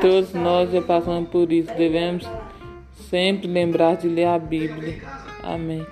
Todos nós já passamos por isso. Devemos sempre lembrar de ler a Bíblia. Amém.